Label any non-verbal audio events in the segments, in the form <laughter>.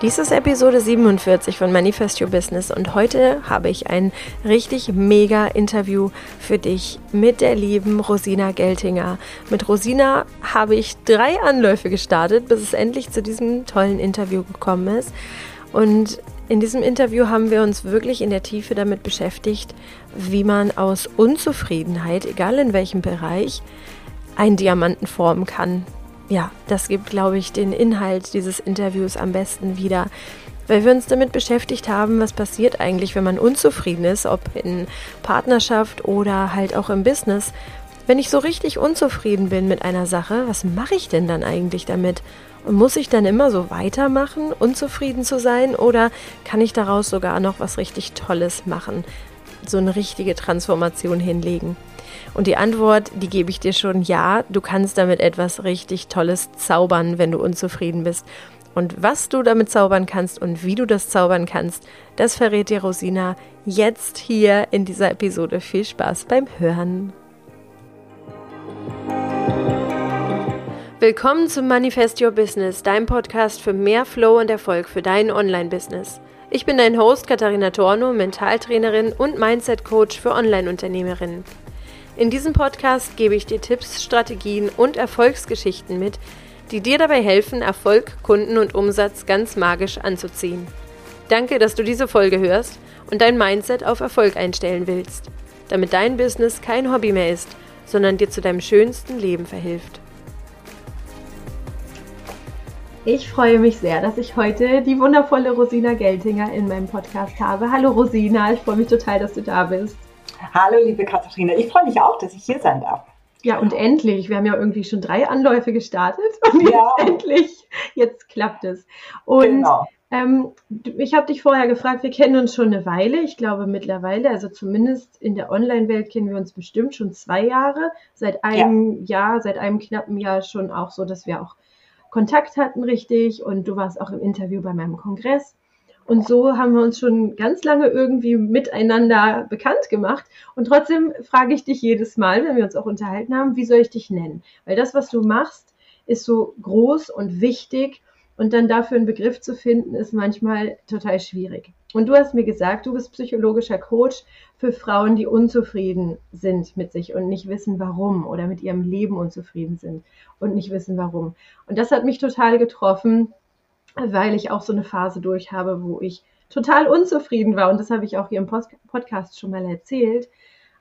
Dies ist Episode 47 von Manifest Your Business und heute habe ich ein richtig mega Interview für dich mit der lieben Rosina Geltinger. Mit Rosina habe ich drei Anläufe gestartet, bis es endlich zu diesem tollen Interview gekommen ist. Und in diesem Interview haben wir uns wirklich in der Tiefe damit beschäftigt, wie man aus Unzufriedenheit, egal in welchem Bereich, einen Diamanten formen kann, ja, das gibt, glaube ich, den Inhalt dieses Interviews am besten wieder, weil wir uns damit beschäftigt haben, was passiert eigentlich, wenn man unzufrieden ist, ob in Partnerschaft oder halt auch im Business. Wenn ich so richtig unzufrieden bin mit einer Sache, was mache ich denn dann eigentlich damit? Und muss ich dann immer so weitermachen, unzufrieden zu sein, oder kann ich daraus sogar noch was richtig Tolles machen? So eine richtige Transformation hinlegen? Und die Antwort, die gebe ich dir schon, ja, du kannst damit etwas richtig Tolles zaubern, wenn du unzufrieden bist. Und was du damit zaubern kannst und wie du das zaubern kannst, das verrät dir Rosina jetzt hier in dieser Episode. Viel Spaß beim Hören. Willkommen zum Manifest Your Business, deinem Podcast für mehr Flow und Erfolg für dein Online-Business. Ich bin dein Host Katharina Torno, Mentaltrainerin und Mindset-Coach für Online-Unternehmerinnen. In diesem Podcast gebe ich dir Tipps, Strategien und Erfolgsgeschichten mit, die dir dabei helfen, Erfolg, Kunden und Umsatz ganz magisch anzuziehen. Danke, dass du diese Folge hörst und dein Mindset auf Erfolg einstellen willst, damit dein Business kein Hobby mehr ist, sondern dir zu deinem schönsten Leben verhilft. Ich freue mich sehr, dass ich heute die wundervolle Rosina Geltinger in meinem Podcast habe. Hallo Rosina, ich freue mich total, dass du da bist. Hallo, liebe Katharina. Ich freue mich auch, dass ich hier sein darf. Ja, und endlich. Wir haben ja irgendwie schon drei Anläufe gestartet und jetzt ja. endlich, jetzt klappt es. Und genau. ähm, ich habe dich vorher gefragt, wir kennen uns schon eine Weile, ich glaube mittlerweile, also zumindest in der Online-Welt kennen wir uns bestimmt schon zwei Jahre, seit einem ja. Jahr, seit einem knappen Jahr schon auch so, dass wir auch Kontakt hatten richtig und du warst auch im Interview bei meinem Kongress. Und so haben wir uns schon ganz lange irgendwie miteinander bekannt gemacht. Und trotzdem frage ich dich jedes Mal, wenn wir uns auch unterhalten haben, wie soll ich dich nennen? Weil das, was du machst, ist so groß und wichtig. Und dann dafür einen Begriff zu finden, ist manchmal total schwierig. Und du hast mir gesagt, du bist psychologischer Coach für Frauen, die unzufrieden sind mit sich und nicht wissen, warum oder mit ihrem Leben unzufrieden sind und nicht wissen, warum. Und das hat mich total getroffen, weil ich auch so eine Phase durch habe, wo ich total unzufrieden war. Und das habe ich auch hier im Post Podcast schon mal erzählt.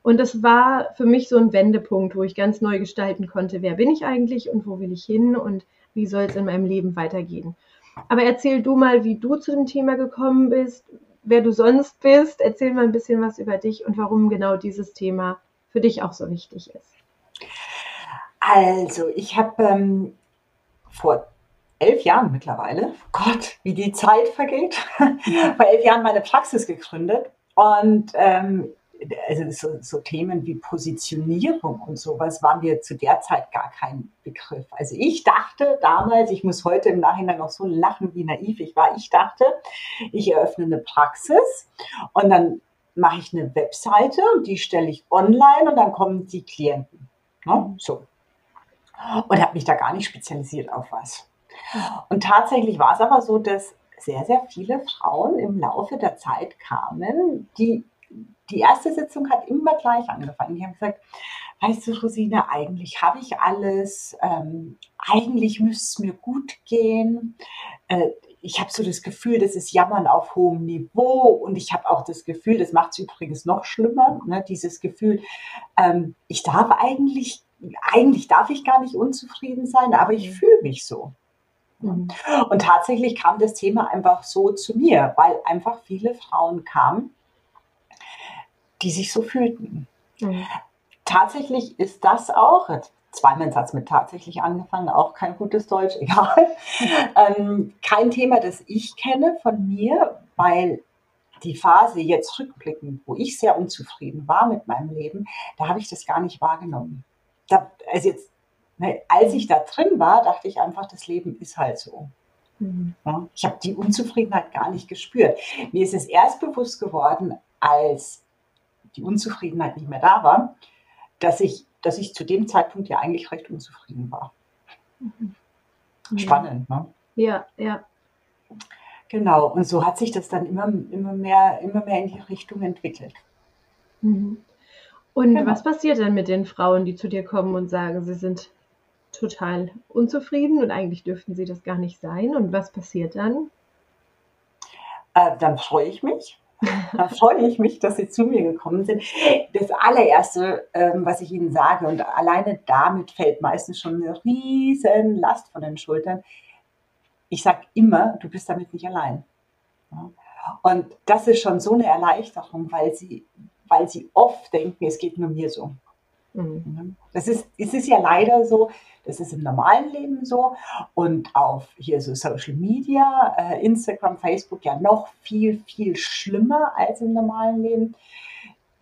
Und das war für mich so ein Wendepunkt, wo ich ganz neu gestalten konnte, wer bin ich eigentlich und wo will ich hin und wie soll es in meinem Leben weitergehen. Aber erzähl du mal, wie du zu dem Thema gekommen bist, wer du sonst bist. Erzähl mal ein bisschen was über dich und warum genau dieses Thema für dich auch so wichtig ist. Also, ich habe ähm, vor elf Jahren mittlerweile, Gott, wie die Zeit vergeht, vor elf Jahren meine Praxis gegründet und ähm, also so, so, Themen wie Positionierung und sowas waren mir zu der Zeit gar kein Begriff. Also ich dachte damals, ich muss heute im Nachhinein noch so lachen, wie naiv ich war, ich dachte, ich eröffne eine Praxis und dann mache ich eine Webseite und die stelle ich online und dann kommen die Klienten. Ne? So. Und habe mich da gar nicht spezialisiert auf was. Und tatsächlich war es aber so, dass sehr, sehr viele Frauen im Laufe der Zeit kamen, die die erste Sitzung hat immer gleich angefangen. Die haben gesagt, weißt du, Rosine, eigentlich habe ich alles, ähm, eigentlich müsste es mir gut gehen. Äh, ich habe so das Gefühl, das ist Jammern auf hohem Niveau und ich habe auch das Gefühl, das macht es übrigens noch schlimmer, ne, dieses Gefühl, ähm, ich darf eigentlich, eigentlich darf ich gar nicht unzufrieden sein, aber ich fühle mich so. Mhm. Und tatsächlich kam das Thema einfach so zu mir, weil einfach viele Frauen kamen, die sich so fühlten. Mhm. Tatsächlich ist das auch, zweimal Satz mit tatsächlich angefangen, auch kein gutes Deutsch, <laughs> egal. ähm, kein Thema, das ich kenne von mir, weil die Phase jetzt rückblickend, wo ich sehr unzufrieden war mit meinem Leben, da habe ich das gar nicht wahrgenommen. Da, also jetzt als ich da drin war, dachte ich einfach, das Leben ist halt so. Mhm. Ich habe die Unzufriedenheit gar nicht gespürt. Mir ist es erst bewusst geworden, als die Unzufriedenheit nicht mehr da war, dass ich, dass ich zu dem Zeitpunkt ja eigentlich recht unzufrieden war. Mhm. Spannend, ne? Ja, ja. Genau, und so hat sich das dann immer, immer, mehr, immer mehr in die Richtung entwickelt. Mhm. Und genau. was passiert dann mit den Frauen, die zu dir kommen und sagen, sie sind total unzufrieden und eigentlich dürften sie das gar nicht sein? Und was passiert dann? Äh, dann freue ich mich. <laughs> Dann freue ich mich, dass Sie zu mir gekommen sind. Das allererste, ähm, was ich Ihnen sage, und alleine damit fällt meistens schon eine riesen Last von den Schultern. Ich sage immer, du bist damit nicht allein. Und das ist schon so eine Erleichterung, weil Sie weil sie oft denken, es geht nur mir so. Mhm. Das ist, es ja leider so, das ist im normalen Leben so und auf hier so Social Media, äh, Instagram, Facebook ja noch viel, viel schlimmer als im normalen Leben,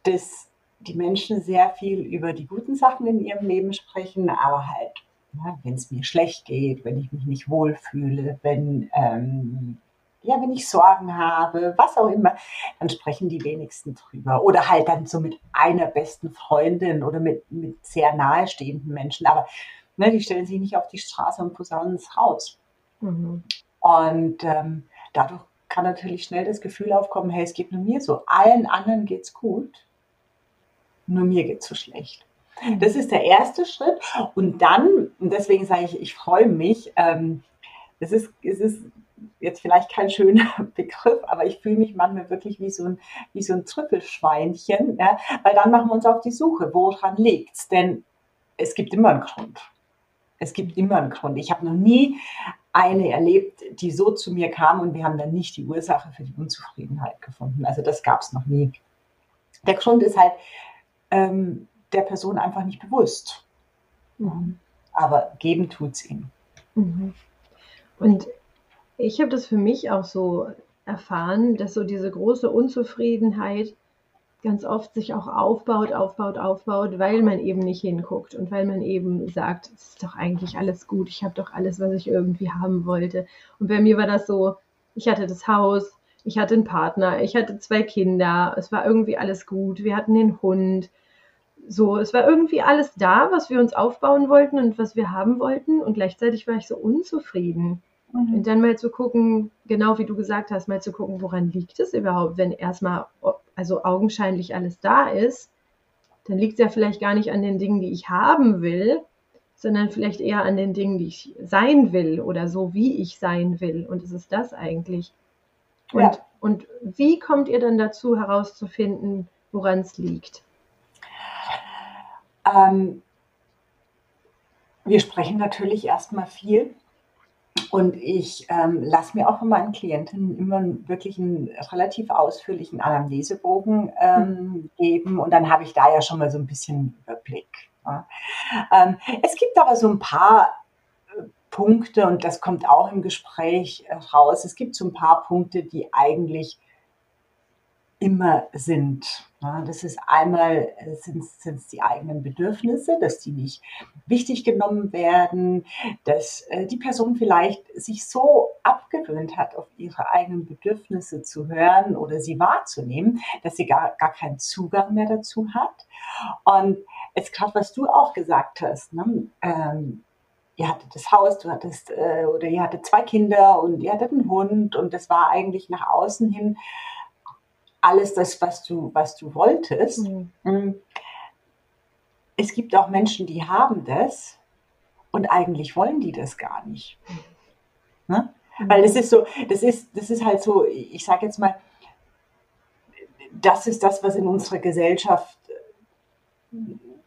dass die Menschen sehr viel über die guten Sachen in ihrem Leben sprechen, aber halt, ne, wenn es mir schlecht geht, wenn ich mich nicht wohlfühle, wenn ähm, ja, wenn ich Sorgen habe, was auch immer, dann sprechen die wenigsten drüber. Oder halt dann so mit einer besten Freundin oder mit, mit sehr nahestehenden Menschen. Aber ne, die stellen sich nicht auf die Straße und posaunen es raus. Mhm. Und ähm, dadurch kann natürlich schnell das Gefühl aufkommen, hey, es geht nur mir so. Allen anderen geht's gut, nur mir geht's so schlecht. Mhm. Das ist der erste Schritt. Und dann, und deswegen sage ich, ich freue mich, ähm, es ist, es ist jetzt vielleicht kein schöner <laughs> Begriff, aber ich fühle mich manchmal wirklich wie so ein, wie so ein Trüffelschweinchen, ja? weil dann machen wir uns auf die Suche, woran liegt's? Denn es gibt immer einen Grund. Es gibt immer einen Grund. Ich habe noch nie eine erlebt, die so zu mir kam und wir haben dann nicht die Ursache für die Unzufriedenheit gefunden. Also das gab es noch nie. Der Grund ist halt ähm, der Person einfach nicht bewusst. Mhm. Aber geben tut's ihm. Mhm. Und ich habe das für mich auch so erfahren, dass so diese große Unzufriedenheit ganz oft sich auch aufbaut, aufbaut, aufbaut, weil man eben nicht hinguckt und weil man eben sagt, es ist doch eigentlich alles gut, ich habe doch alles, was ich irgendwie haben wollte. Und bei mir war das so, ich hatte das Haus, ich hatte einen Partner, ich hatte zwei Kinder, es war irgendwie alles gut, wir hatten den Hund. So, es war irgendwie alles da, was wir uns aufbauen wollten und was wir haben wollten und gleichzeitig war ich so unzufrieden. Mhm. Und dann mal zu gucken, genau wie du gesagt hast, mal zu gucken, woran liegt es überhaupt, wenn erstmal, also augenscheinlich alles da ist, dann liegt es ja vielleicht gar nicht an den Dingen, die ich haben will, sondern vielleicht eher an den Dingen, die ich sein will oder so, wie ich sein will. Und es ist das eigentlich. Und, ja. und wie kommt ihr dann dazu herauszufinden, woran es liegt? Ähm, wir sprechen natürlich erstmal viel und ich ähm, lasse mir auch von meinen Klienten immer wirklich einen relativ ausführlichen Anamnesebogen ähm, geben und dann habe ich da ja schon mal so ein bisschen Überblick. Ja. Ähm, es gibt aber so ein paar äh, Punkte und das kommt auch im Gespräch äh, raus. Es gibt so ein paar Punkte, die eigentlich immer sind. Das ist einmal sind es die eigenen Bedürfnisse, dass die nicht wichtig genommen werden, dass äh, die Person vielleicht sich so abgewöhnt hat, auf ihre eigenen Bedürfnisse zu hören oder sie wahrzunehmen, dass sie gar, gar keinen Zugang mehr dazu hat. Und jetzt gerade, was du auch gesagt hast, ne? ähm, ihr hattet das Haus, du hattest, äh, oder ihr hattet zwei Kinder und ihr hattet einen Hund und das war eigentlich nach außen hin alles das, was du, was du wolltest. Mhm. Mm. Es gibt auch Menschen, die haben das und eigentlich wollen die das gar nicht. Ne? Mhm. Weil das ist so, das ist, das ist halt so, ich sage jetzt mal, das ist das, was in unserer Gesellschaft,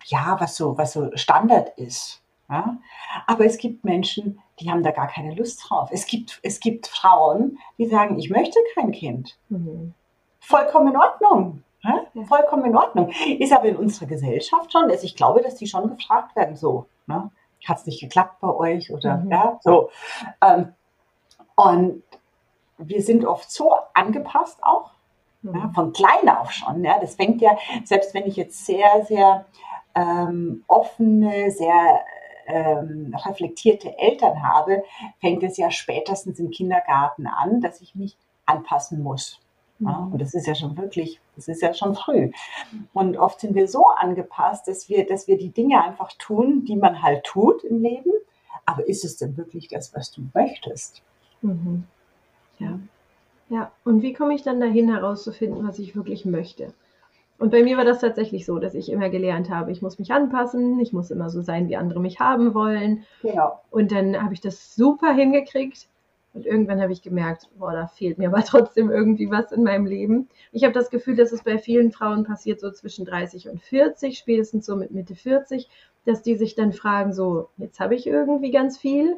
ja, was so, was so Standard ist. Ja? Aber es gibt Menschen, die haben da gar keine Lust drauf. Es gibt, es gibt Frauen, die sagen, ich möchte kein Kind. Mhm vollkommen in Ordnung. Ja? Vollkommen in Ordnung. Ist aber in unserer Gesellschaft schon, also ich glaube, dass die schon gefragt werden, so, ne? hat es nicht geklappt bei euch oder mhm. ja, so. Ähm, und wir sind oft so angepasst auch, mhm. ja, von klein auf schon. Ja, das fängt ja, selbst wenn ich jetzt sehr, sehr ähm, offene, sehr ähm, reflektierte Eltern habe, fängt es ja spätestens im Kindergarten an, dass ich mich anpassen muss. Ja, mhm. und das ist ja schon wirklich, das ist ja schon früh. Und oft sind wir so angepasst, dass wir, dass wir die Dinge einfach tun, die man halt tut im Leben. Aber ist es denn wirklich das, was du möchtest? Mhm. Ja. Ja, und wie komme ich dann dahin herauszufinden, was ich wirklich möchte? Und bei mir war das tatsächlich so, dass ich immer gelernt habe, ich muss mich anpassen, ich muss immer so sein, wie andere mich haben wollen. Genau. Und dann habe ich das super hingekriegt. Und irgendwann habe ich gemerkt, boah, da fehlt mir aber <laughs> trotzdem irgendwie was in meinem Leben. Ich habe das Gefühl, dass es bei vielen Frauen passiert, so zwischen 30 und 40, spätestens so mit Mitte 40, dass die sich dann fragen, so, jetzt habe ich irgendwie ganz viel,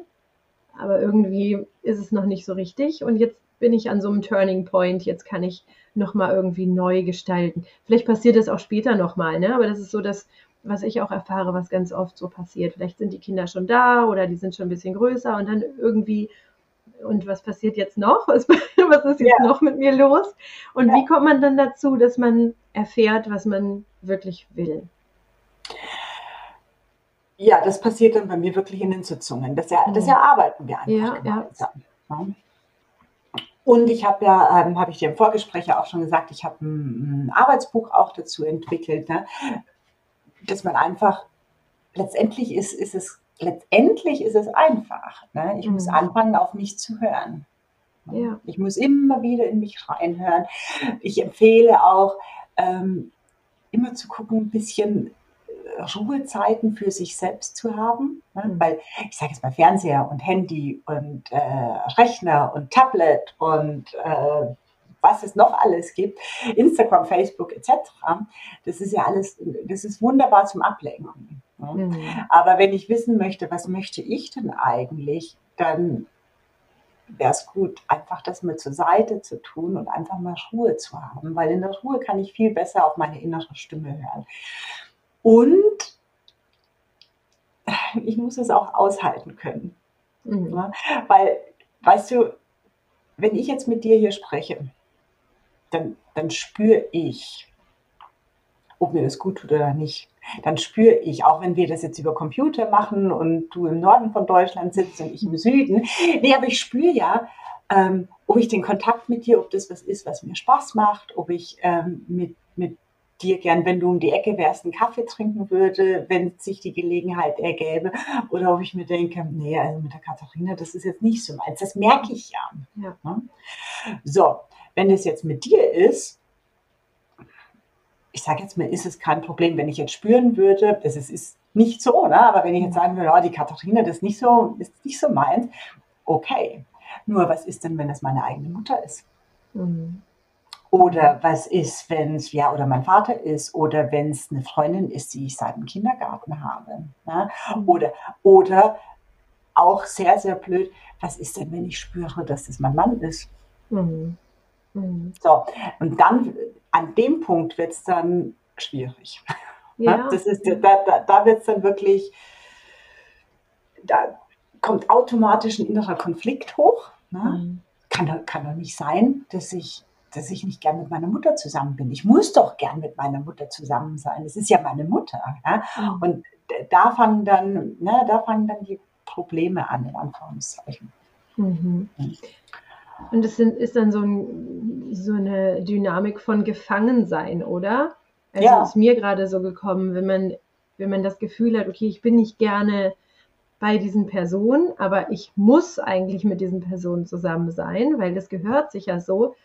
aber irgendwie ist es noch nicht so richtig. Und jetzt bin ich an so einem Turning Point, jetzt kann ich nochmal irgendwie neu gestalten. Vielleicht passiert das auch später nochmal, ne? aber das ist so das, was ich auch erfahre, was ganz oft so passiert. Vielleicht sind die Kinder schon da oder die sind schon ein bisschen größer und dann irgendwie, und was passiert jetzt noch? <laughs> Was, was ist jetzt ja. noch mit mir los? Und ja. wie kommt man dann dazu, dass man erfährt, was man wirklich will? Ja, das passiert dann bei mir wirklich in den Sitzungen. Das, das mhm. erarbeiten wir einfach ja, gemeinsam. Ja. Und ich habe ja, ähm, habe ich dir im Vorgespräch ja auch schon gesagt, ich habe ein, ein, Arbeitsbuch auch dazu entwickelt, ne? dass man einfach, letztendlich ist, ist es, letztendlich ist es einfach. Ne? Ich mhm. muss anfangen, auf mich zu hören. Ja. Ich muss immer wieder in mich reinhören. Ich empfehle auch, ähm, immer zu gucken, ein bisschen Ruhezeiten für sich selbst zu haben. Ne? Mhm. Weil ich sage jetzt mal Fernseher und Handy und äh, Rechner und Tablet und äh, was es noch alles gibt, Instagram, Facebook etc. Das ist ja alles, das ist wunderbar zum Ablenken. Ne? Mhm. Aber wenn ich wissen möchte, was möchte ich denn eigentlich, dann wäre es gut, einfach das mal zur Seite zu tun und einfach mal Ruhe zu haben, weil in der Ruhe kann ich viel besser auf meine innere Stimme hören. Und ich muss es auch aushalten können. Mhm. Ja, weil, weißt du, wenn ich jetzt mit dir hier spreche, dann, dann spüre ich, ob mir das gut tut oder nicht. Dann spüre ich, auch wenn wir das jetzt über Computer machen und du im Norden von Deutschland sitzt und ich im Süden, nee, aber ich spüre ja, ähm, ob ich den Kontakt mit dir, ob das was ist, was mir Spaß macht, ob ich ähm, mit, mit dir gern, wenn du um die Ecke wärst, einen Kaffee trinken würde, wenn sich die Gelegenheit ergäbe. Oder ob ich mir denke, nee, also mit der Katharina, das ist jetzt nicht so meins. Das merke ich ja. ja. Ne? So, wenn das jetzt mit dir ist, ich sage jetzt mal, ist es kein Problem, wenn ich jetzt spüren würde, das ist, ist nicht so, ne? aber wenn ich jetzt sagen würde, oh, die Katharina, das ist nicht so, ist nicht so meins, okay. Nur was ist denn, wenn es meine eigene Mutter ist? Mhm. Oder was ist, wenn es, ja, oder mein Vater ist, oder wenn es eine Freundin ist, die ich seit dem Kindergarten habe. Ne? Mhm. Oder, oder auch sehr, sehr blöd, was ist denn, wenn ich spüre, dass das mein Mann ist? Mhm. Mhm. So, und dann, an dem Punkt wird es dann schwierig. <laughs> Ja. Das ist, da, da, da wird es dann wirklich, da kommt automatisch ein innerer Konflikt hoch. Ne? Mhm. Kann, kann doch nicht sein, dass ich dass ich nicht gern mit meiner Mutter zusammen bin. Ich muss doch gern mit meiner Mutter zusammen sein. Es ist ja meine Mutter. Mhm. Und da fangen dann, ne, da fangen dann die Probleme an, in Anführungszeichen. Mhm. Und das sind, ist dann so, ein, so, eine Dynamik von Gefangensein, oder? Also ja. ist mir gerade so gekommen, wenn man, wenn man das Gefühl hat, okay, ich bin nicht gerne bei diesen Personen, aber ich muss eigentlich mit diesen Personen zusammen sein, weil das gehört sich ja so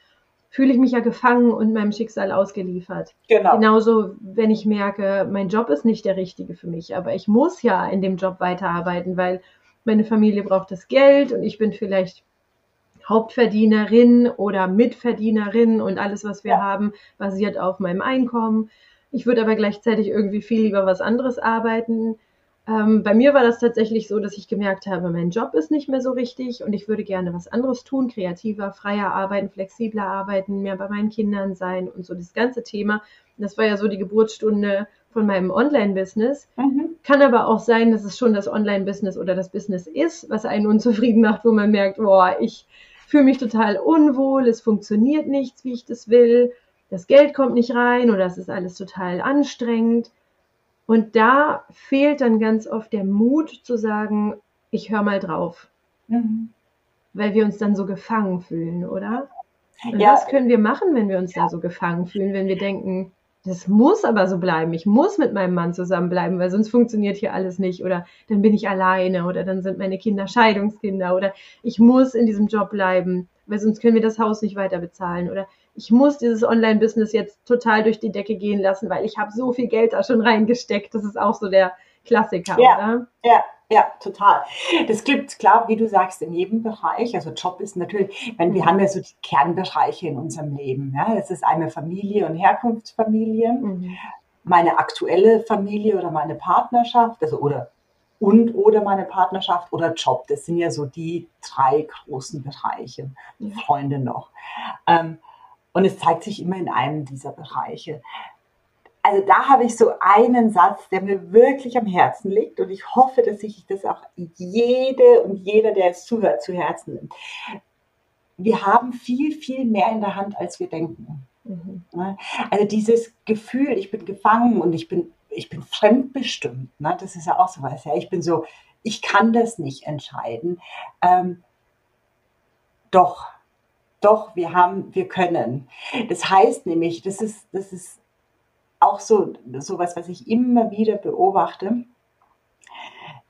fühle ich mich ja gefangen und meinem Schicksal ausgeliefert. Genau. Genauso, wenn ich merke, mein Job ist nicht der richtige für mich, aber ich muss ja in dem Job weiterarbeiten, weil meine Familie braucht das Geld und ich bin vielleicht Hauptverdienerin oder Mitverdienerin und alles, was wir ja. haben, basiert auf meinem Einkommen. Ich würde aber gleichzeitig irgendwie viel lieber was anderes arbeiten. Ähm, bei mir war das tatsächlich so, dass ich gemerkt habe, mein Job ist nicht mehr so richtig und ich würde gerne was anderes tun, kreativer, freier arbeiten, flexibler arbeiten, mehr bei meinen Kindern sein und so das ganze Thema. Das war ja so die Geburtsstunde von meinem Online-Business. Mhm. Kann aber auch sein, dass es schon das Online-Business oder das Business ist, was einen unzufrieden macht, wo man merkt, boah, ich fühle mich total unwohl, es funktioniert nichts, wie ich das will, das Geld kommt nicht rein oder es ist alles total anstrengend. Und da fehlt dann ganz oft der Mut zu sagen, ich höre mal drauf. Mhm. Weil wir uns dann so gefangen fühlen, oder? Und ja. was können wir machen, wenn wir uns da so gefangen fühlen, wenn wir denken, das muss aber so bleiben. Ich muss mit meinem Mann zusammenbleiben, weil sonst funktioniert hier alles nicht. Oder dann bin ich alleine oder dann sind meine Kinder Scheidungskinder oder ich muss in diesem Job bleiben, weil sonst können wir das Haus nicht weiter bezahlen. Oder ich muss dieses Online-Business jetzt total durch die Decke gehen lassen, weil ich habe so viel Geld da schon reingesteckt. Das ist auch so der Klassiker, ja, oder? Ja, ja, total. Das gibt klar, wie du sagst, in jedem Bereich. Also Job ist natürlich, wenn wir haben ja so die Kernbereiche in unserem Leben. Ja, das ist eine Familie und Herkunftsfamilie, mhm. meine aktuelle Familie oder meine Partnerschaft, also oder und oder meine Partnerschaft oder Job. Das sind ja so die drei großen Bereiche. Freunde noch. Ähm, und es zeigt sich immer in einem dieser Bereiche. Also da habe ich so einen Satz, der mir wirklich am Herzen liegt und ich hoffe, dass sich das auch jede und jeder, der es zuhört, zu Herzen nimmt. Wir haben viel, viel mehr in der Hand, als wir denken. Mhm. Also dieses Gefühl, ich bin gefangen und ich bin ich bin fremdbestimmt. Ne? Das ist ja auch so was. Ja? Ich bin so, ich kann das nicht entscheiden. Ähm, doch, doch, wir haben, wir können. Das heißt nämlich, das ist, das ist auch so, so was, was ich immer wieder beobachte,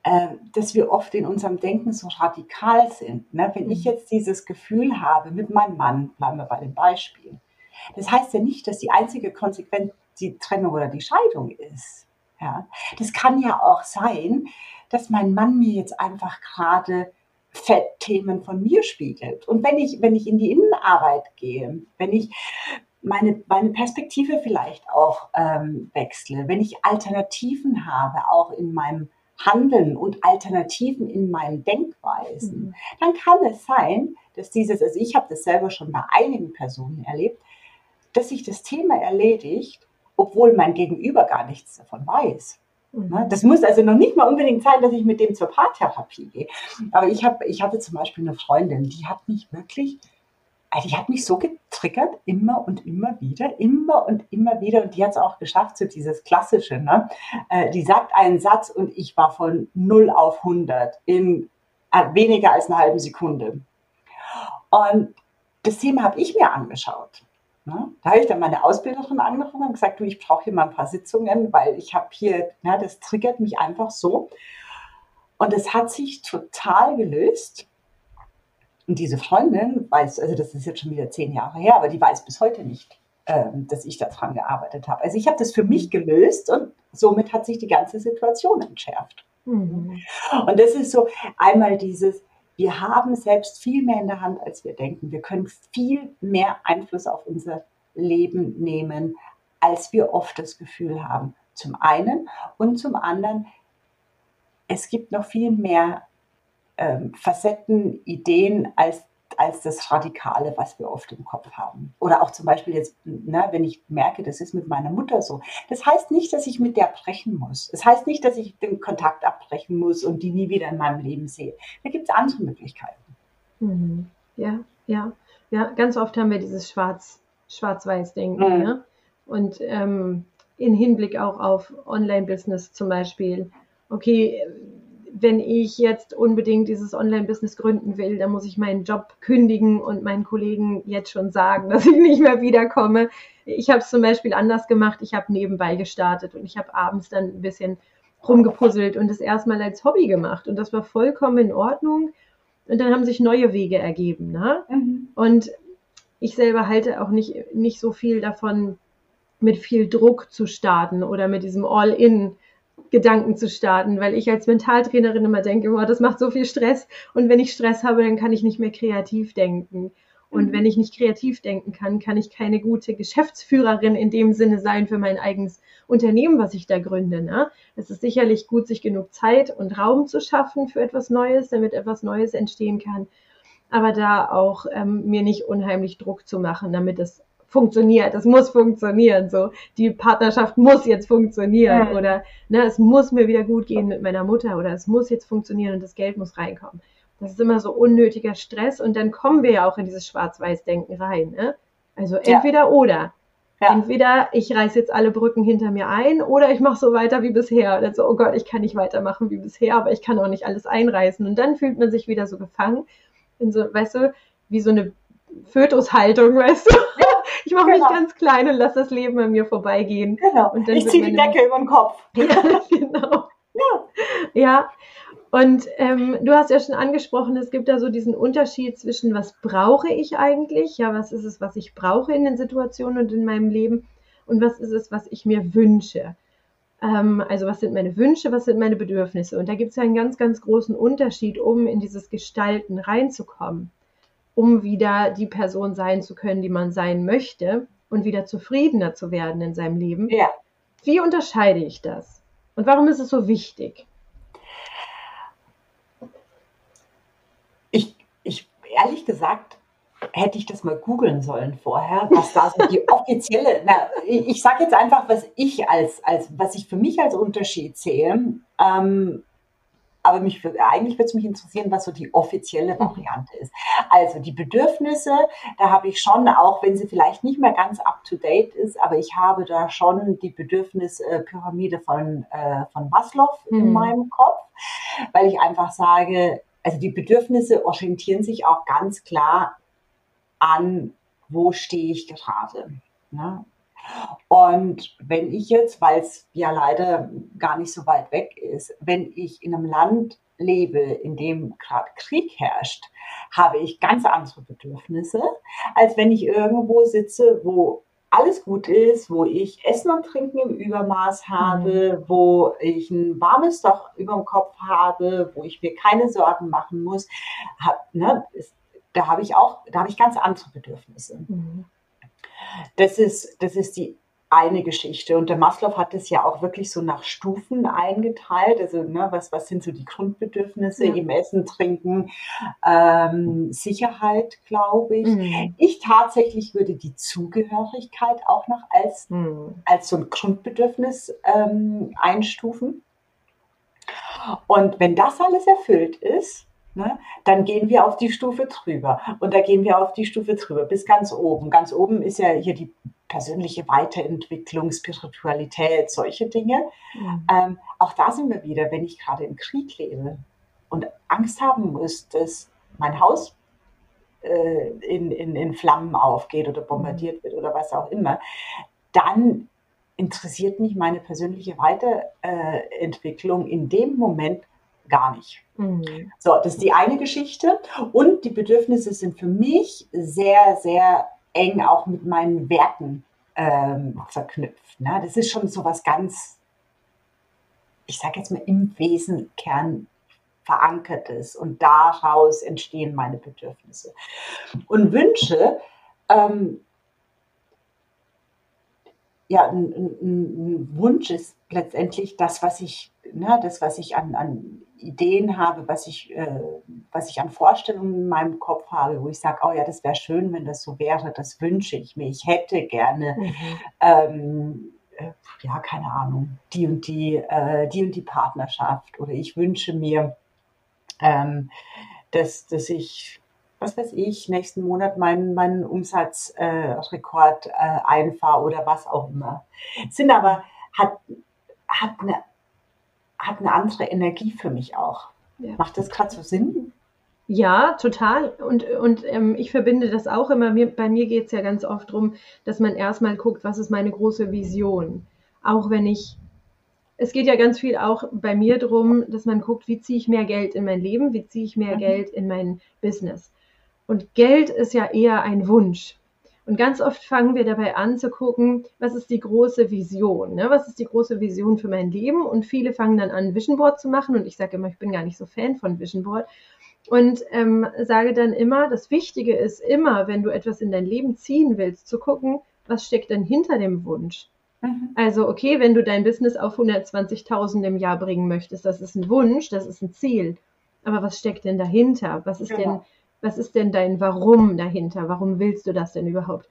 äh, dass wir oft in unserem Denken so radikal sind. Ne? Wenn ich mhm. jetzt dieses Gefühl habe mit meinem Mann, bleiben wir bei dem Beispiel, das heißt ja nicht, dass die einzige Konsequenz die Trennung oder die Scheidung ist. Ja, das kann ja auch sein, dass mein Mann mir jetzt einfach gerade Fettthemen von mir spiegelt. Und wenn ich, wenn ich in die Innenarbeit gehe, wenn ich meine, meine Perspektive vielleicht auch ähm, wechsle, wenn ich Alternativen habe, auch in meinem Handeln und Alternativen in meinen Denkweisen, mhm. dann kann es sein, dass dieses, also ich habe das selber schon bei einigen Personen erlebt, dass sich das Thema erledigt obwohl mein Gegenüber gar nichts davon weiß. Mhm. Ne? Das muss also noch nicht mal unbedingt sein, dass ich mit dem zur Paartherapie gehe. Aber ich, hab, ich hatte zum Beispiel eine Freundin, die hat mich wirklich, die hat mich so getriggert, immer und immer wieder, immer und immer wieder. Und die hat es auch geschafft, so dieses Klassische. Ne? Äh, die sagt einen Satz und ich war von 0 auf 100 in äh, weniger als einer halben Sekunde. Und das Thema habe ich mir angeschaut. Ne? Da habe ich dann meine Ausbilderin angerufen und gesagt, du, ich brauche hier mal ein paar Sitzungen, weil ich habe hier, na, das triggert mich einfach so. Und es hat sich total gelöst. Und diese Freundin weiß, also das ist jetzt schon wieder zehn Jahre her, aber die weiß bis heute nicht, ähm, dass ich daran gearbeitet habe. Also ich habe das für mich gelöst und somit hat sich die ganze Situation entschärft. Mhm. Und das ist so einmal dieses, wir haben selbst viel mehr in der Hand, als wir denken. Wir können viel mehr Einfluss auf unser Leben nehmen, als wir oft das Gefühl haben. Zum einen und zum anderen, es gibt noch viel mehr ähm, Facetten, Ideen, als als das Radikale, was wir oft im Kopf haben. Oder auch zum Beispiel jetzt, ne, wenn ich merke, das ist mit meiner Mutter so. Das heißt nicht, dass ich mit der brechen muss. Das heißt nicht, dass ich den Kontakt abbrechen muss und die nie wieder in meinem Leben sehe. Da gibt es andere Möglichkeiten. Mhm. Ja, ja. Ja, ganz oft haben wir dieses Schwarz, Schwarz-Weiß-Denken. Mhm. Ja? Und ähm, in Hinblick auch auf Online-Business zum Beispiel. Okay, wenn ich jetzt unbedingt dieses Online-Business gründen will, dann muss ich meinen Job kündigen und meinen Kollegen jetzt schon sagen, <laughs> dass ich nicht mehr wiederkomme. Ich habe es zum Beispiel anders gemacht. Ich habe nebenbei gestartet und ich habe abends dann ein bisschen rumgepuzzelt und es erstmal als Hobby gemacht. Und das war vollkommen in Ordnung. Und dann haben sich neue Wege ergeben. Ne? Mhm. Und ich selber halte auch nicht, nicht so viel davon, mit viel Druck zu starten oder mit diesem All-In Gedanken zu starten, weil ich als Mentaltrainerin immer denke, boah, das macht so viel Stress und wenn ich Stress habe, dann kann ich nicht mehr kreativ denken. Und mhm. wenn ich nicht kreativ denken kann, kann ich keine gute Geschäftsführerin in dem Sinne sein für mein eigenes Unternehmen, was ich da gründe. Ne? Es ist sicherlich gut, sich genug Zeit und Raum zu schaffen für etwas Neues, damit etwas Neues entstehen kann. Aber da auch ähm, mir nicht unheimlich Druck zu machen, damit es funktioniert, es muss funktionieren, so die Partnerschaft muss jetzt funktionieren ja. oder ne, es muss mir wieder gut gehen mit meiner Mutter oder es muss jetzt funktionieren und das Geld muss reinkommen. Das ist immer so unnötiger Stress und dann kommen wir ja auch in dieses Schwarz-Weiß-Denken rein. Ne? Also entweder ja. oder. Ja. Entweder ich reiße jetzt alle Brücken hinter mir ein oder ich mache so weiter wie bisher. Oder so, oh Gott, ich kann nicht weitermachen wie bisher, aber ich kann auch nicht alles einreißen. Und dann fühlt man sich wieder so gefangen in so, weißt du, wie so eine Fötushaltung, <laughs> weißt du? Ich mache genau. mich ganz klein und lasse das Leben an mir vorbeigehen. Genau. ich ziehe die Decke über den Kopf. <laughs> Ja, genau. Ja. ja. Und ähm, du hast ja schon angesprochen, es gibt da so diesen Unterschied zwischen, was brauche ich eigentlich? Ja, was ist es, was ich brauche in den Situationen und in meinem Leben? Und was ist es, was ich mir wünsche? Ähm, also was sind meine Wünsche, was sind meine Bedürfnisse? Und da gibt es ja einen ganz, ganz großen Unterschied, um in dieses Gestalten reinzukommen, um wieder die Person sein zu können, die man sein möchte und wieder zufriedener zu werden in seinem Leben. Ja. Wie unterscheide ich das? Und warum ist es so wichtig? Ich, ich ehrlich gesagt, hätte ich das mal googeln sollen vorher, was da so die <laughs> offizielle, na, ich sage jetzt einfach, was ich als, als, was ich für mich als Unterschied sehe. Ähm, aber mich, eigentlich würde es mich interessieren, was so die offizielle mhm. Variante ist. Also die Bedürfnisse, da habe ich schon, auch wenn sie vielleicht nicht mehr ganz up-to-date ist, aber ich habe da schon die Bedürfnispyramide von, äh, von Maslow mhm. in meinem Kopf, weil ich einfach sage, also die Bedürfnisse orientieren sich auch ganz klar an, wo stehe ich gerade. Ne? Und wenn ich jetzt, weil es ja leider gar nicht so weit weg ist, wenn ich in einem Land lebe, in dem gerade Krieg herrscht, habe ich ganz andere Bedürfnisse, als wenn ich irgendwo sitze, wo alles gut ist, wo ich Essen und Trinken im Übermaß habe, mhm. wo ich ein warmes Dach über dem Kopf habe, wo ich mir keine Sorgen machen muss. Hab, ne, da habe ich auch, da habe ich ganz andere Bedürfnisse. Mhm. Das ist, das ist die eine Geschichte. Und der Maslow hat es ja auch wirklich so nach Stufen eingeteilt. Also, ne, was, was sind so die Grundbedürfnisse? Ja. Im Essen, Trinken, ähm, Sicherheit, glaube ich. Mhm. Ich tatsächlich würde die Zugehörigkeit auch noch als, mhm. als so ein Grundbedürfnis ähm, einstufen. Und wenn das alles erfüllt ist, ne, dann gehen wir auf die Stufe drüber. Und da gehen wir auf die Stufe drüber bis ganz oben. Ganz oben ist ja hier die persönliche Weiterentwicklung, Spiritualität, solche Dinge. Mhm. Ähm, auch da sind wir wieder, wenn ich gerade im Krieg lebe und Angst haben muss, dass mein Haus äh, in, in, in Flammen aufgeht oder bombardiert wird oder was auch immer, dann interessiert mich meine persönliche Weiterentwicklung in dem Moment gar nicht. Mhm. So, das ist die eine Geschichte. Und die Bedürfnisse sind für mich sehr, sehr eng auch mit meinen Werten ähm, verknüpft. Ne? Das ist schon so was ganz, ich sage jetzt mal im Wesen Kern verankertes und daraus entstehen meine Bedürfnisse. Und Wünsche, ähm, ja, ein, ein, ein, Wunsch ist letztendlich das, was ich, ne, das, was ich an, an Ideen habe, was ich, äh, was ich an Vorstellungen in meinem Kopf habe, wo ich sage, oh ja, das wäre schön, wenn das so wäre, das wünsche ich mir. Ich hätte gerne, mhm. ähm, äh, ja, keine Ahnung, die und die, äh, die und die Partnerschaft oder ich wünsche mir, dass, dass ich was weiß ich, nächsten Monat meinen, meinen Umsatzrekord äh, äh, einfahre oder was auch immer. Sind aber, hat, hat, eine, hat eine andere Energie für mich auch. Ja. Macht das gerade so Sinn? Ja, total. Und, und ähm, ich verbinde das auch immer. Mir, bei mir geht es ja ganz oft darum, dass man erstmal guckt, was ist meine große Vision. Auch wenn ich, es geht ja ganz viel auch bei mir darum, dass man guckt, wie ziehe ich mehr Geld in mein Leben, wie ziehe ich mehr mhm. Geld in mein Business. Und Geld ist ja eher ein Wunsch. Und ganz oft fangen wir dabei an zu gucken, was ist die große Vision? Ne? Was ist die große Vision für mein Leben? Und viele fangen dann an, Vision Board zu machen. Und ich sage immer, ich bin gar nicht so Fan von Vision Board. Und ähm, sage dann immer, das Wichtige ist immer, wenn du etwas in dein Leben ziehen willst, zu gucken, was steckt denn hinter dem Wunsch? Mhm. Also, okay, wenn du dein Business auf 120.000 im Jahr bringen möchtest, das ist ein Wunsch, das ist ein Ziel. Aber was steckt denn dahinter? Was ist genau. denn was ist denn dein Warum dahinter? Warum willst du das denn überhaupt?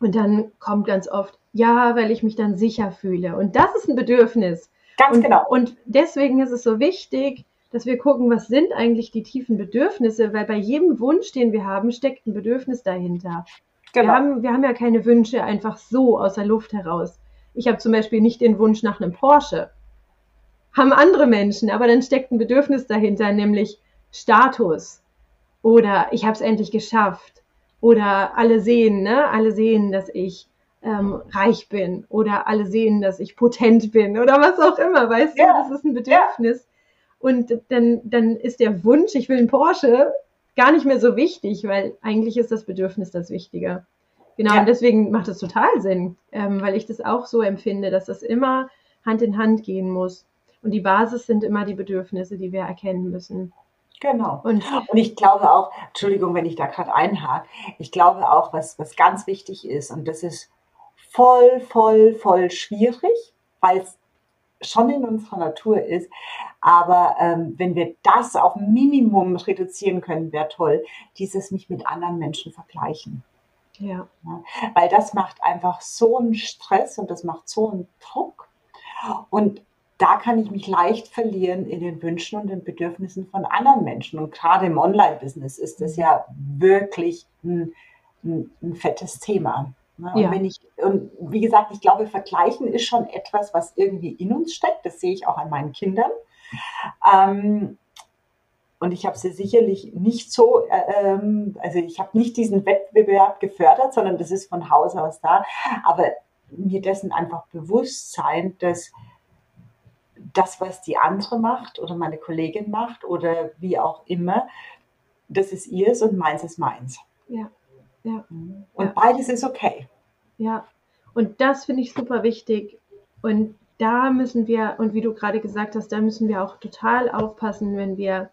Und dann kommt ganz oft, ja, weil ich mich dann sicher fühle. Und das ist ein Bedürfnis. Ganz und, genau. Und deswegen ist es so wichtig, dass wir gucken, was sind eigentlich die tiefen Bedürfnisse, weil bei jedem Wunsch, den wir haben, steckt ein Bedürfnis dahinter. Genau. Wir, haben, wir haben ja keine Wünsche einfach so aus der Luft heraus. Ich habe zum Beispiel nicht den Wunsch nach einem Porsche. Haben andere Menschen, aber dann steckt ein Bedürfnis dahinter, nämlich Status, oder ich habe es endlich geschafft. Oder alle sehen, ne? Alle sehen, dass ich ähm, reich bin. Oder alle sehen, dass ich potent bin. Oder was auch immer, weißt ja. du? Das ist ein Bedürfnis. Ja. Und dann, dann ist der Wunsch, ich will einen Porsche, gar nicht mehr so wichtig, weil eigentlich ist das Bedürfnis das Wichtige. Genau, ja. und deswegen macht es total Sinn, ähm, weil ich das auch so empfinde, dass das immer Hand in Hand gehen muss. Und die Basis sind immer die Bedürfnisse, die wir erkennen müssen. Genau. Und, und ich glaube auch, Entschuldigung, wenn ich da gerade einhake, ich glaube auch, was, was ganz wichtig ist, und das ist voll, voll, voll schwierig, weil es schon in unserer Natur ist. Aber ähm, wenn wir das auf Minimum reduzieren können, wäre toll, dieses mich mit anderen Menschen vergleichen. Ja. ja. Weil das macht einfach so einen Stress und das macht so einen Druck. Und da kann ich mich leicht verlieren in den Wünschen und den Bedürfnissen von anderen Menschen. Und gerade im Online-Business ist das ja wirklich ein, ein, ein fettes Thema. Ne? Und, ja. wenn ich, und wie gesagt, ich glaube, Vergleichen ist schon etwas, was irgendwie in uns steckt. Das sehe ich auch an meinen Kindern. Ähm, und ich habe sie sicherlich nicht so, äh, ähm, also ich habe nicht diesen Wettbewerb gefördert, sondern das ist von Haus aus da. Aber mir dessen einfach bewusst sein, dass das, was die andere macht oder meine Kollegin macht oder wie auch immer, das ist ihrs und meins ist meins. Ja. ja. Und ja. beides ist okay. Ja. Und das finde ich super wichtig. Und da müssen wir, und wie du gerade gesagt hast, da müssen wir auch total aufpassen, wenn wir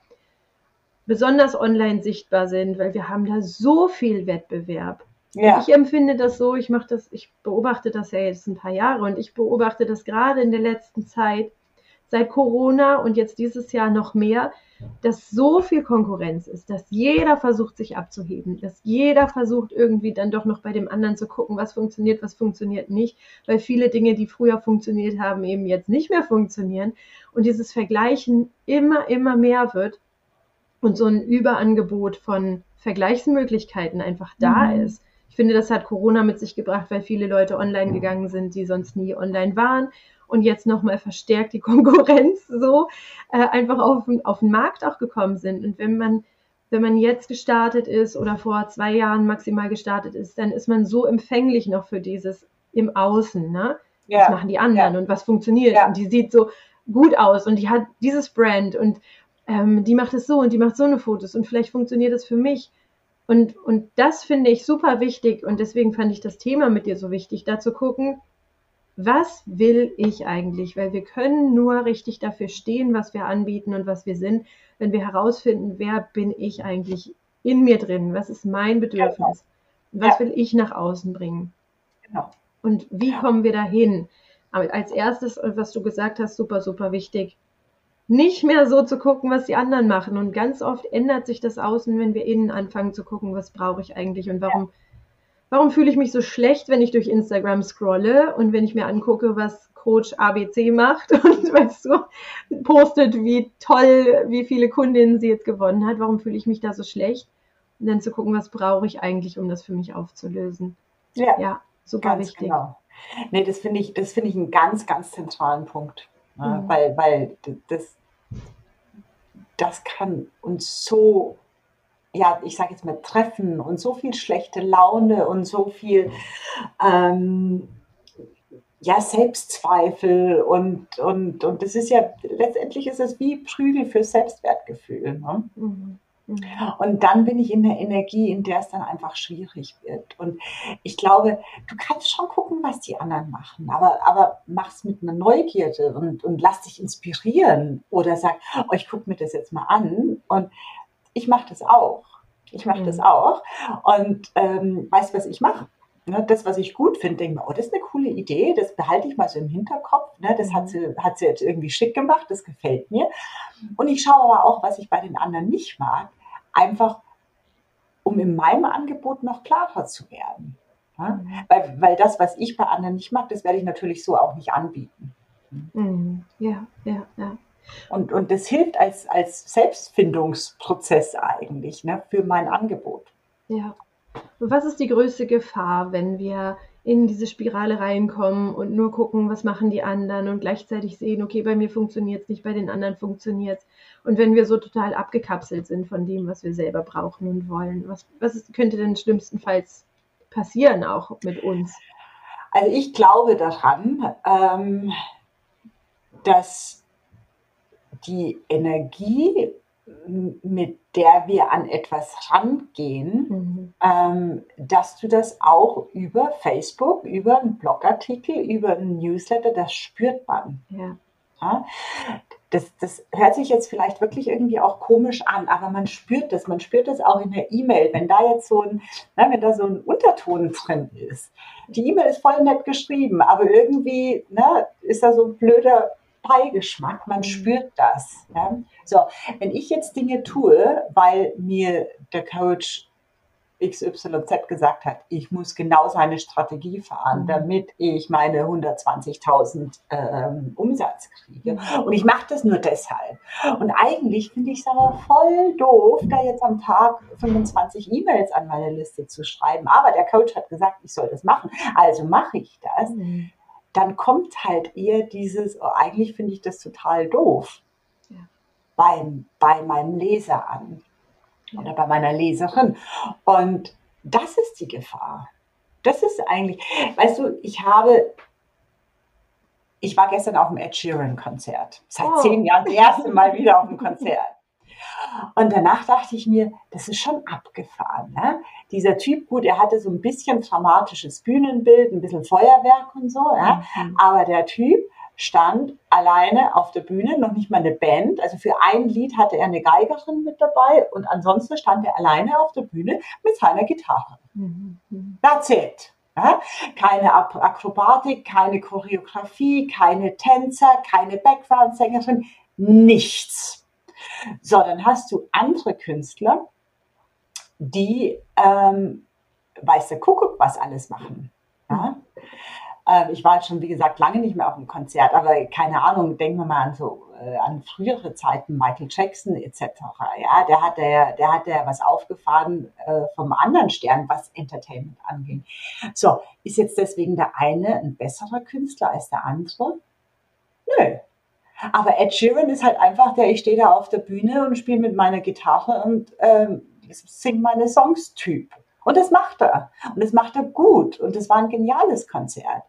besonders online sichtbar sind, weil wir haben da so viel Wettbewerb. Ja. Ich empfinde das so, ich mache das, ich beobachte das ja jetzt ein paar Jahre und ich beobachte das gerade in der letzten Zeit, seit Corona und jetzt dieses Jahr noch mehr, dass so viel Konkurrenz ist, dass jeder versucht, sich abzuheben, dass jeder versucht, irgendwie dann doch noch bei dem anderen zu gucken, was funktioniert, was funktioniert nicht, weil viele Dinge, die früher funktioniert haben, eben jetzt nicht mehr funktionieren und dieses Vergleichen immer, immer mehr wird und so ein Überangebot von Vergleichsmöglichkeiten einfach da mhm. ist. Ich finde, das hat Corona mit sich gebracht, weil viele Leute online gegangen sind, die sonst nie online waren und jetzt nochmal verstärkt die <laughs> Konkurrenz so äh, einfach auf, auf den Markt auch gekommen sind. Und wenn man, wenn man jetzt gestartet ist oder vor zwei Jahren maximal gestartet ist, dann ist man so empfänglich noch für dieses im Außen, ne? Ja. Was machen die anderen ja. und was funktioniert? Ja. Und die sieht so gut aus und die hat dieses Brand und ähm, die macht es so und die macht so eine Fotos und vielleicht funktioniert es für mich. Und, und das finde ich super wichtig und deswegen fand ich das Thema mit dir so wichtig, da zu gucken, was will ich eigentlich? Weil wir können nur richtig dafür stehen, was wir anbieten und was wir sind, wenn wir herausfinden, wer bin ich eigentlich in mir drin? Was ist mein Bedürfnis? Genau. Was ja. will ich nach außen bringen? Genau. Und wie kommen wir dahin? Aber als erstes, was du gesagt hast, super, super wichtig, nicht mehr so zu gucken, was die anderen machen. Und ganz oft ändert sich das Außen, wenn wir innen anfangen zu gucken, was brauche ich eigentlich und warum ja Warum fühle ich mich so schlecht, wenn ich durch Instagram scrolle und wenn ich mir angucke, was Coach ABC macht <laughs> und weißt du, postet, wie toll, wie viele Kundinnen sie jetzt gewonnen hat. Warum fühle ich mich da so schlecht? Und dann zu gucken, was brauche ich eigentlich, um das für mich aufzulösen. Ja, ja super ganz wichtig. Genau. Nee, das finde ich, das finde ich einen ganz, ganz zentralen Punkt. Ne? Mhm. Weil, weil das, das kann uns so ja, ich sage jetzt mal, Treffen und so viel schlechte Laune und so viel ähm, ja, Selbstzweifel und, und, und das ist ja, letztendlich ist es wie Prügel für Selbstwertgefühl. Ne? Mhm. mhm. Und dann bin ich in der Energie, in der es dann einfach schwierig wird. Und ich glaube, du kannst schon gucken, was die anderen machen, aber, aber es mit einer Neugierde und, und lass dich inspirieren oder sag, oh, ich gucke mir das jetzt mal an und ich mache das auch. Ich mache mhm. das auch. Und ähm, weißt du, was ich mache? Ne, das, was ich gut finde, denke ich mir, oh, das ist eine coole Idee, das behalte ich mal so im Hinterkopf. Ne, das hat mhm. sie, hat sie jetzt irgendwie schick gemacht, das gefällt mir. Und ich schaue aber auch, was ich bei den anderen nicht mag, einfach um in meinem Angebot noch klarer zu werden. Ja? Mhm. Weil, weil das, was ich bei anderen nicht mag, das werde ich natürlich so auch nicht anbieten. Mhm. Ja, ja, ja. Und, und das hilft als, als Selbstfindungsprozess eigentlich ne, für mein Angebot. Ja. Und was ist die größte Gefahr, wenn wir in diese Spirale reinkommen und nur gucken, was machen die anderen und gleichzeitig sehen, okay, bei mir funktioniert es nicht, bei den anderen funktioniert es. Und wenn wir so total abgekapselt sind von dem, was wir selber brauchen und wollen, was, was ist, könnte denn schlimmstenfalls passieren auch mit uns? Also ich glaube daran, ähm, dass die Energie, mit der wir an etwas rangehen, mhm. ähm, dass du das auch über Facebook, über einen Blogartikel, über einen Newsletter, das spürt man. Ja. Ja? Das, das hört sich jetzt vielleicht wirklich irgendwie auch komisch an, aber man spürt das. Man spürt das auch in der E-Mail, wenn da jetzt so ein, na, wenn da so ein Unterton drin ist. Die E-Mail ist voll nett geschrieben, aber irgendwie ne, ist da so ein blöder Beigeschmack. Man mhm. spürt das. Ja? So, wenn ich jetzt Dinge tue, weil mir der Coach XYZ gesagt hat, ich muss genau seine Strategie fahren, mhm. damit ich meine 120.000 ähm, Umsatz kriege. Mhm. Und ich mache das nur deshalb. Und eigentlich finde ich es aber voll doof, da jetzt am Tag 25 E-Mails an meine Liste zu schreiben. Aber der Coach hat gesagt, ich soll das machen. Also mache ich das. Mhm. Dann kommt halt eher dieses, oh, eigentlich finde ich das total doof. Ja. Beim, bei meinem Leser an oder bei meiner Leserin. Und das ist die Gefahr. Das ist eigentlich, weißt du, ich habe, ich war gestern auf dem Ed Sheeran Konzert. Seit oh. zehn Jahren das erste Mal wieder auf dem Konzert. Und danach dachte ich mir, das ist schon abgefahren. Ne? Dieser Typ, gut, er hatte so ein bisschen dramatisches Bühnenbild, ein bisschen Feuerwerk und so, ja? Mhm. aber der Typ stand alleine auf der Bühne, noch nicht mal eine Band. Also für ein Lied hatte er eine Geigerin mit dabei und ansonsten stand er alleine auf der Bühne mit seiner Gitarre. Mhm. That's it. Keine Akrobatik, keine Choreografie, keine Tänzer, keine Background-Sängerin, nichts. So, dann hast du andere Künstler, die, ähm, weiß der Kuckuck, was alles machen. Ja? Ähm, ich war jetzt schon, wie gesagt, lange nicht mehr auf einem Konzert, aber keine Ahnung, denken wir mal an so äh, an frühere Zeiten, Michael Jackson etc. Ja, der hat der, der hat ja was aufgefahren äh, vom anderen Stern, was Entertainment angeht. So, ist jetzt deswegen der eine ein besserer Künstler als der andere? Nö. Aber Ed Sheeran ist halt einfach der, ich stehe da auf der Bühne und spiele mit meiner Gitarre und ähm, sing meine Songs Typ. Und das macht er. Und das macht er gut. Und das war ein geniales Konzert.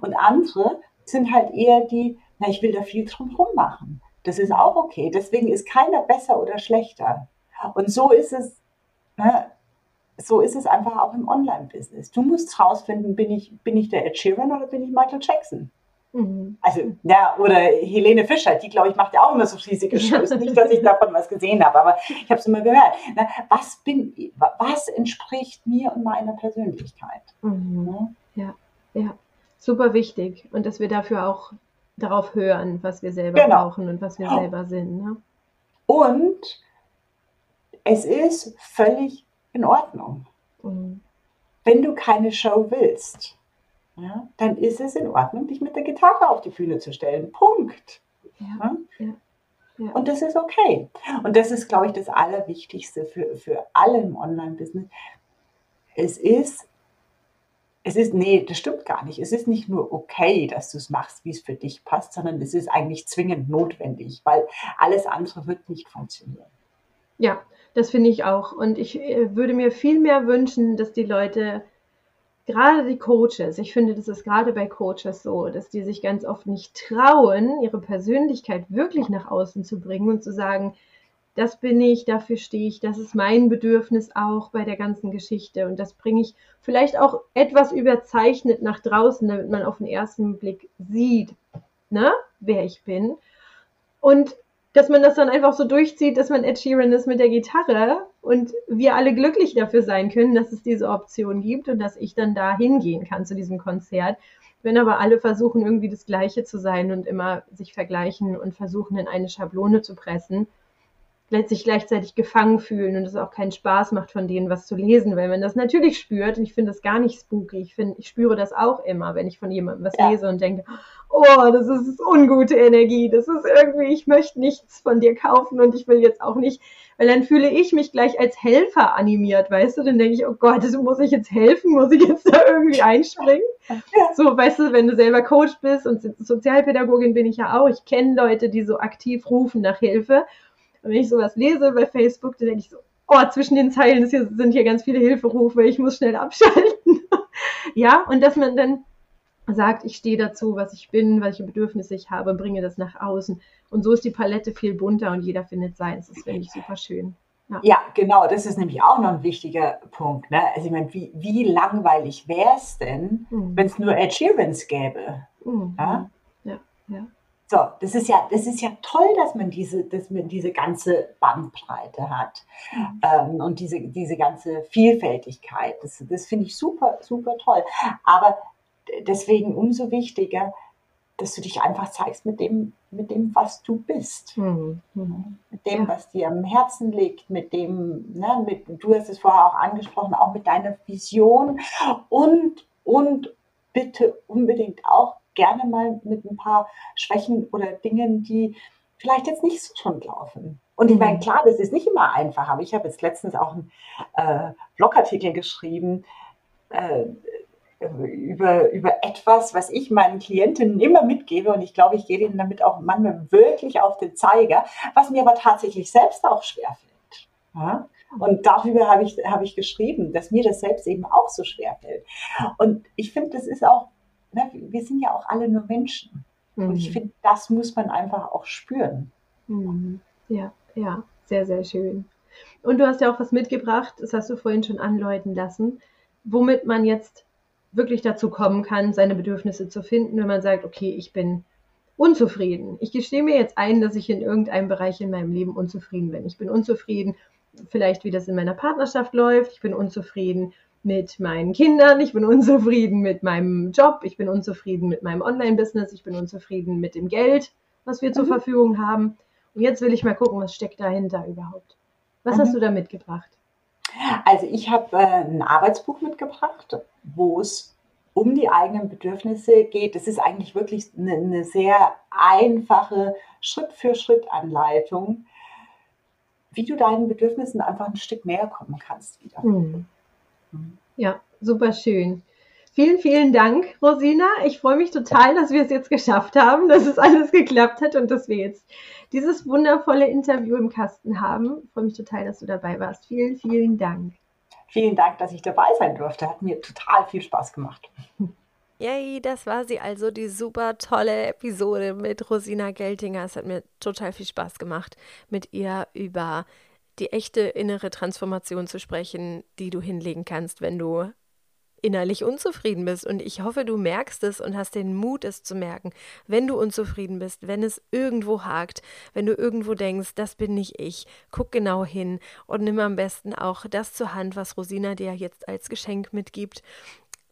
Und andere sind halt eher die, na, ich will da viel drumherum machen. Das ist auch okay. Deswegen ist keiner besser oder schlechter. Und so ist es, ne, so ist es einfach auch im Online-Business. Du musst rausfinden, bin ich, bin ich der Ed Sheeran oder bin ich Michael Jackson? Mhm. Also, ja, oder Helene Fischer, die, glaube ich, macht ja auch immer so riesige Shows. <laughs> Nicht, dass ich davon was gesehen habe, aber ich habe es immer gehört. Na, was, bin, was entspricht mir und meiner Persönlichkeit? Mhm. Ja, ja, super wichtig. Und dass wir dafür auch darauf hören, was wir selber genau. brauchen und was wir genau. selber sind. Ne? Und es ist völlig in Ordnung. Mhm. Wenn du keine Show willst, ja, dann ist es in Ordnung, dich mit der Gitarre auf die Bühne zu stellen. Punkt. Ja, ja, ja. Und das ist okay. Und das ist, glaube ich, das Allerwichtigste für, für alle im Online-Business. Es ist, es ist, nee, das stimmt gar nicht. Es ist nicht nur okay, dass du es machst, wie es für dich passt, sondern es ist eigentlich zwingend notwendig, weil alles andere wird nicht funktionieren. Ja, das finde ich auch. Und ich äh, würde mir viel mehr wünschen, dass die Leute gerade die Coaches, ich finde, das ist gerade bei Coaches so, dass die sich ganz oft nicht trauen, ihre Persönlichkeit wirklich nach außen zu bringen und zu sagen, das bin ich, dafür stehe ich, das ist mein Bedürfnis auch bei der ganzen Geschichte und das bringe ich vielleicht auch etwas überzeichnet nach draußen, damit man auf den ersten Blick sieht, ne, wer ich bin. Und dass man das dann einfach so durchzieht, dass man Ed Sheeran ist mit der Gitarre und wir alle glücklich dafür sein können, dass es diese Option gibt und dass ich dann da hingehen kann zu diesem Konzert. Wenn aber alle versuchen, irgendwie das Gleiche zu sein und immer sich vergleichen und versuchen, in eine Schablone zu pressen, sich gleichzeitig gefangen fühlen und es auch keinen Spaß macht, von denen was zu lesen, weil man das natürlich spürt und ich finde das gar nicht spooky. Ich finde, ich spüre das auch immer, wenn ich von jemandem was ja. lese und denke, oh, das ist ungute Energie, das ist irgendwie, ich möchte nichts von dir kaufen und ich will jetzt auch nicht, weil dann fühle ich mich gleich als Helfer animiert, weißt du, dann denke ich, oh Gott, das muss ich jetzt helfen, muss ich jetzt da irgendwie einspringen? Ja. So, weißt du, wenn du selber Coach bist und Sozialpädagogin bin ich ja auch, ich kenne Leute, die so aktiv rufen nach Hilfe und wenn ich sowas lese bei Facebook, dann denke ich so, oh, zwischen den Zeilen hier, sind hier ganz viele Hilferufe, ich muss schnell abschalten. <laughs> ja, und dass man dann sagt, ich stehe dazu, was ich bin, welche Bedürfnisse ich habe, bringe das nach außen. Und so ist die Palette viel bunter und jeder findet seins. Das finde ich super schön. Ja. ja. genau, das ist nämlich auch noch ein wichtiger Punkt. Ne? Also ich meine, wie, wie langweilig wäre es denn, mhm. wenn es nur Sheerans gäbe? Mhm. Ja? ja, ja. So, das ist ja, das ist ja toll, dass man diese, dass man diese ganze Bandbreite hat mhm. ähm, und diese, diese ganze Vielfältigkeit. Das, das finde ich super, super toll. Aber deswegen umso wichtiger, dass du dich einfach zeigst mit dem, mit dem, was du bist. Mhm. Mit dem, was dir am Herzen liegt, mit dem, ne, mit, du hast es vorher auch angesprochen, auch mit deiner Vision und, und bitte unbedingt auch gerne mal mit ein paar Schwächen oder Dingen, die vielleicht jetzt nicht so schon laufen. Und ich meine, mhm. klar, das ist nicht immer einfach, aber ich habe jetzt letztens auch einen äh, Blogartikel geschrieben, äh, über, über etwas, was ich meinen Klientinnen immer mitgebe und ich glaube, ich gehe ihnen damit auch manchmal wirklich auf den Zeiger, was mir aber tatsächlich selbst auch schwerfällt. Ja? Und darüber habe ich, habe ich geschrieben, dass mir das selbst eben auch so schwerfällt. Und ich finde, das ist auch, ne, wir sind ja auch alle nur Menschen. Mhm. Und ich mhm. finde, das muss man einfach auch spüren. Mhm. Ja, ja, sehr, sehr schön. Und du hast ja auch was mitgebracht, das hast du vorhin schon anläuten lassen, womit man jetzt wirklich dazu kommen kann, seine Bedürfnisse zu finden, wenn man sagt, okay, ich bin unzufrieden. Ich gestehe mir jetzt ein, dass ich in irgendeinem Bereich in meinem Leben unzufrieden bin. Ich bin unzufrieden, vielleicht wie das in meiner Partnerschaft läuft. Ich bin unzufrieden mit meinen Kindern. Ich bin unzufrieden mit meinem Job. Ich bin unzufrieden mit meinem Online-Business. Ich bin unzufrieden mit dem Geld, was wir mhm. zur Verfügung haben. Und jetzt will ich mal gucken, was steckt dahinter überhaupt. Was mhm. hast du da mitgebracht? Also ich habe äh, ein Arbeitsbuch mitgebracht, wo es um die eigenen Bedürfnisse geht. Das ist eigentlich wirklich eine, eine sehr einfache Schritt-für-Schritt-Anleitung, wie du deinen Bedürfnissen einfach ein Stück näher kommen kannst wieder. Hm. Ja, super schön. Vielen, vielen Dank, Rosina. Ich freue mich total, dass wir es jetzt geschafft haben, dass es alles geklappt hat und dass wir jetzt dieses wundervolle Interview im Kasten haben. Ich freue mich total, dass du dabei warst. Vielen, vielen Dank. Vielen Dank, dass ich dabei sein durfte. Hat mir total viel Spaß gemacht. Yay, das war sie also, die super tolle Episode mit Rosina Geltinger. Es hat mir total viel Spaß gemacht, mit ihr über die echte innere Transformation zu sprechen, die du hinlegen kannst, wenn du innerlich unzufrieden bist. Und ich hoffe, du merkst es und hast den Mut, es zu merken, wenn du unzufrieden bist, wenn es irgendwo hakt, wenn du irgendwo denkst, das bin nicht ich, guck genau hin und nimm am besten auch das zur Hand, was Rosina dir jetzt als Geschenk mitgibt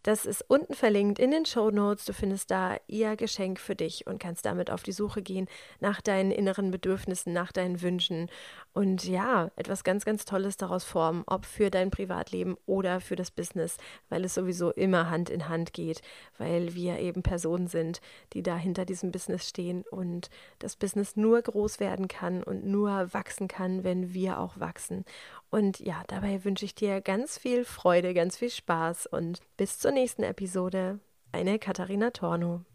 das ist unten verlinkt in den Show Notes. Du findest da ihr Geschenk für dich und kannst damit auf die Suche gehen nach deinen inneren Bedürfnissen, nach deinen Wünschen und ja, etwas ganz, ganz Tolles daraus formen, ob für dein Privatleben oder für das Business, weil es sowieso immer Hand in Hand geht, weil wir eben Personen sind, die da hinter diesem Business stehen und das Business nur groß werden kann und nur wachsen kann, wenn wir auch wachsen. Und ja, dabei wünsche ich dir ganz viel Freude, ganz viel Spaß und bis zur nächsten Episode. Eine Katharina Torno.